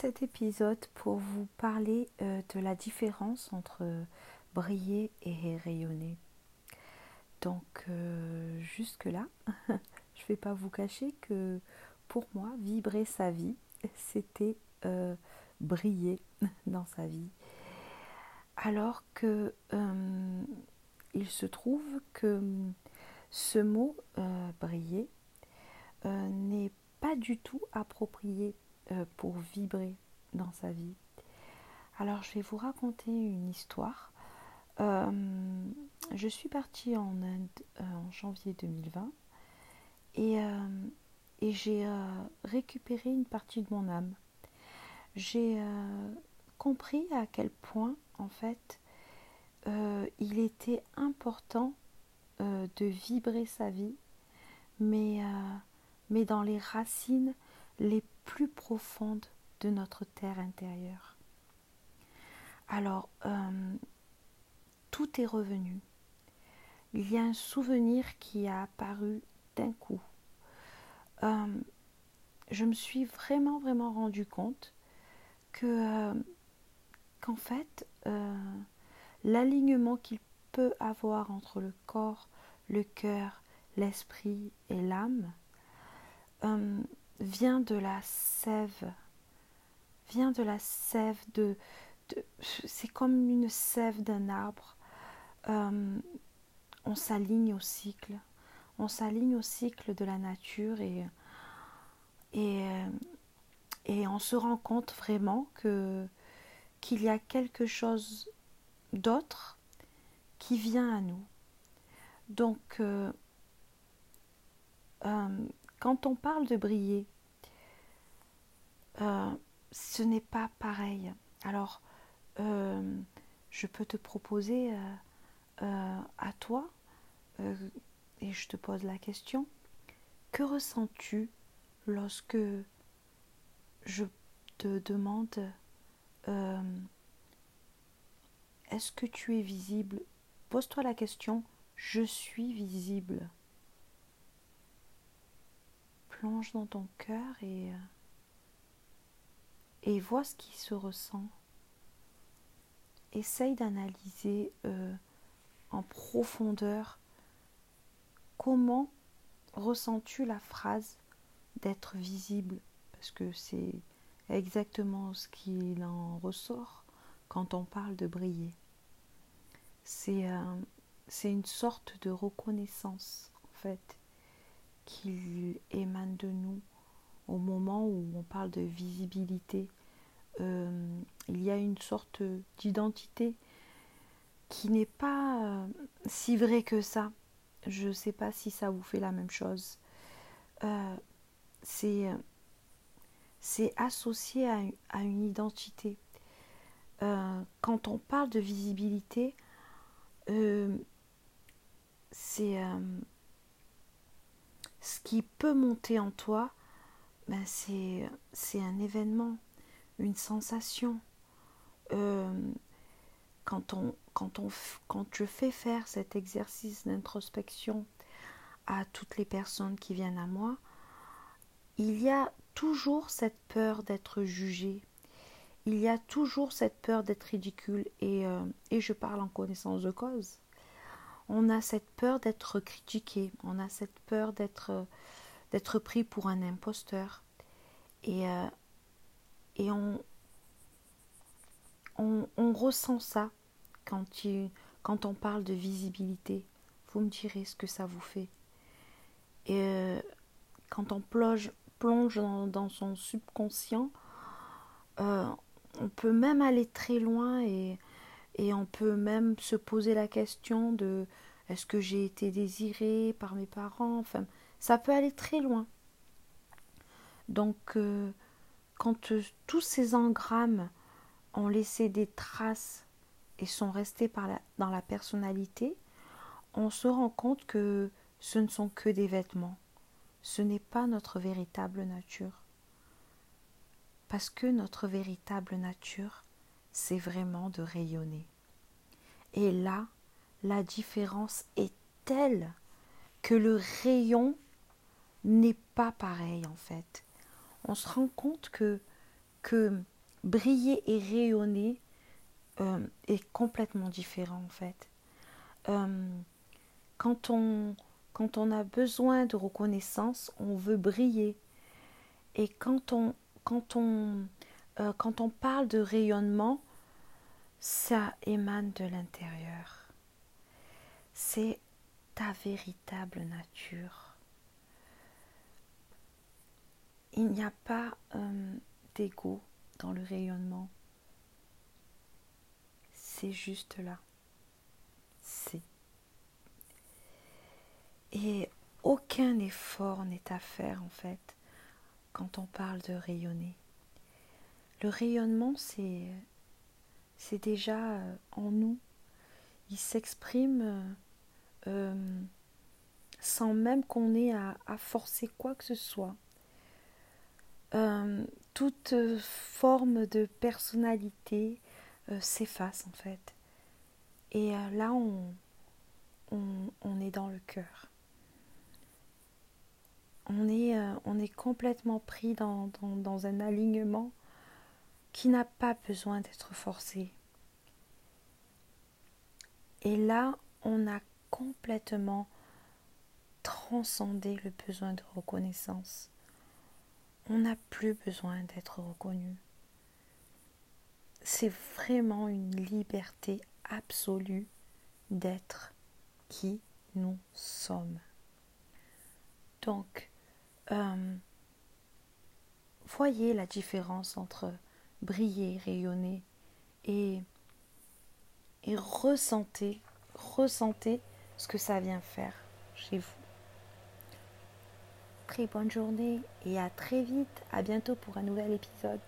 cet épisode pour vous parler euh, de la différence entre briller et rayonner. Donc euh, jusque-là, je ne vais pas vous cacher que pour moi, vibrer sa vie, c'était euh, briller dans sa vie. Alors que il se trouve que ce mot briller n'est pas du tout approprié euh, pour vibrer dans sa vie. Alors je vais vous raconter une histoire. Euh, je suis partie en Inde euh, en janvier 2020 et, et j'ai récupéré une partie de mon âme. J'ai compris à quel point en fait il était important de vibrer sa vie, mais, mais dans les racines les plus profondes de notre terre intérieure. Alors, euh, tout est revenu. Il y a un souvenir qui a apparu d'un coup. Euh, je me suis vraiment, vraiment rendu compte que, euh, qu'en fait, l'alignement qu'il peut avoir entre le corps, le cœur, l'esprit et l'âme, vient de la sève, vient de la sève de, c'est comme une sève d'un arbre. Euh, on s'aligne au cycle, on s'aligne au cycle de la nature et, et, euh, et on se rend compte vraiment que qu'il y a quelque chose d'autre qui vient à nous. Donc, euh, quand on parle de briller, euh, ce n'est pas pareil. Alors, euh, je peux te proposer euh, à toi, et je te pose la question, que ressens-tu lorsque je te demande est-ce que tu es visible? Pose-toi la question, je suis visible plonge dans ton cœur et, euh, et vois ce qui se ressent. Essaye d'analyser euh, en profondeur comment ressens-tu la phrase d'être visible parce que c'est exactement ce qu'il en ressort quand on parle de briller. C'est euh, c'est une sorte de reconnaissance en fait qui émane de nous au moment où on parle de visibilité. Euh, il y a une sorte d'identité qui n'est pas euh, si vraie que ça. Je ne sais pas si ça vous fait la même chose. Euh, c'est associé à, à, une identité. quand on parle de visibilité, c'est ce qui peut monter en toi, ben c'est, un événement, une sensation. Euh, quand, on, quand, on, quand je fais faire cet exercice d'introspection à toutes les personnes qui viennent à moi, il y a toujours cette peur d'être jugé. Il y a toujours cette peur d'être ridicule et, euh, et je parle en connaissance de cause on a cette peur d'être critiqué, on a cette peur d'être d'être pris pour un imposteur. Et, euh, on, ressent ça quand, on parle de visibilité. Vous me direz ce que ça vous fait. Et euh, quand on plonge, plonge dans, son subconscient, euh, on peut même aller très loin et et on peut même se poser la question de est-ce que j'ai été désirée par mes parents? Enfin, ça peut aller très loin. Donc, euh, quand euh, tous ces engrammes ont laissé des traces et sont restés dans la personnalité, on se rend compte que ce ne sont que des vêtements. Ce n'est pas notre véritable nature. Parce que notre véritable nature, c'est vraiment de rayonner. Et là, la différence est telle que le rayon n'est pas pareil en fait. On se rend compte que, que briller et rayonner euh, est complètement différent en fait. Euh, quand, on, quand on a besoin de reconnaissance, on veut briller. Et quand on, quand on, euh, quand on parle de rayonnement, ça émane de l'intérieur. C'est ta véritable nature. Il n'y a pas d'ego dans le rayonnement. C'est juste là. C'est. Et aucun effort n'est à faire en fait quand on parle de rayonner. Le rayonnement, c'est déjà euh, en nous. Il s'exprime euh, euh, sans même qu'on ait à, forcer quoi que ce soit. toute forme de personnalité s'efface en fait. Et là, on, est dans le cœur. On est, complètement pris dans un alignement qui n'a pas besoin d'être forcé. Et là, on a complètement transcendé le besoin de reconnaissance. On n'a plus besoin d'être reconnu. C'est vraiment une liberté absolue d'être qui nous sommes. Donc, euh, voyez la différence entre briller, rayonner et, et ressentez, ressentez ce que ça vient faire chez vous. Très bonne journée et à très vite, à bientôt pour un nouvel épisode.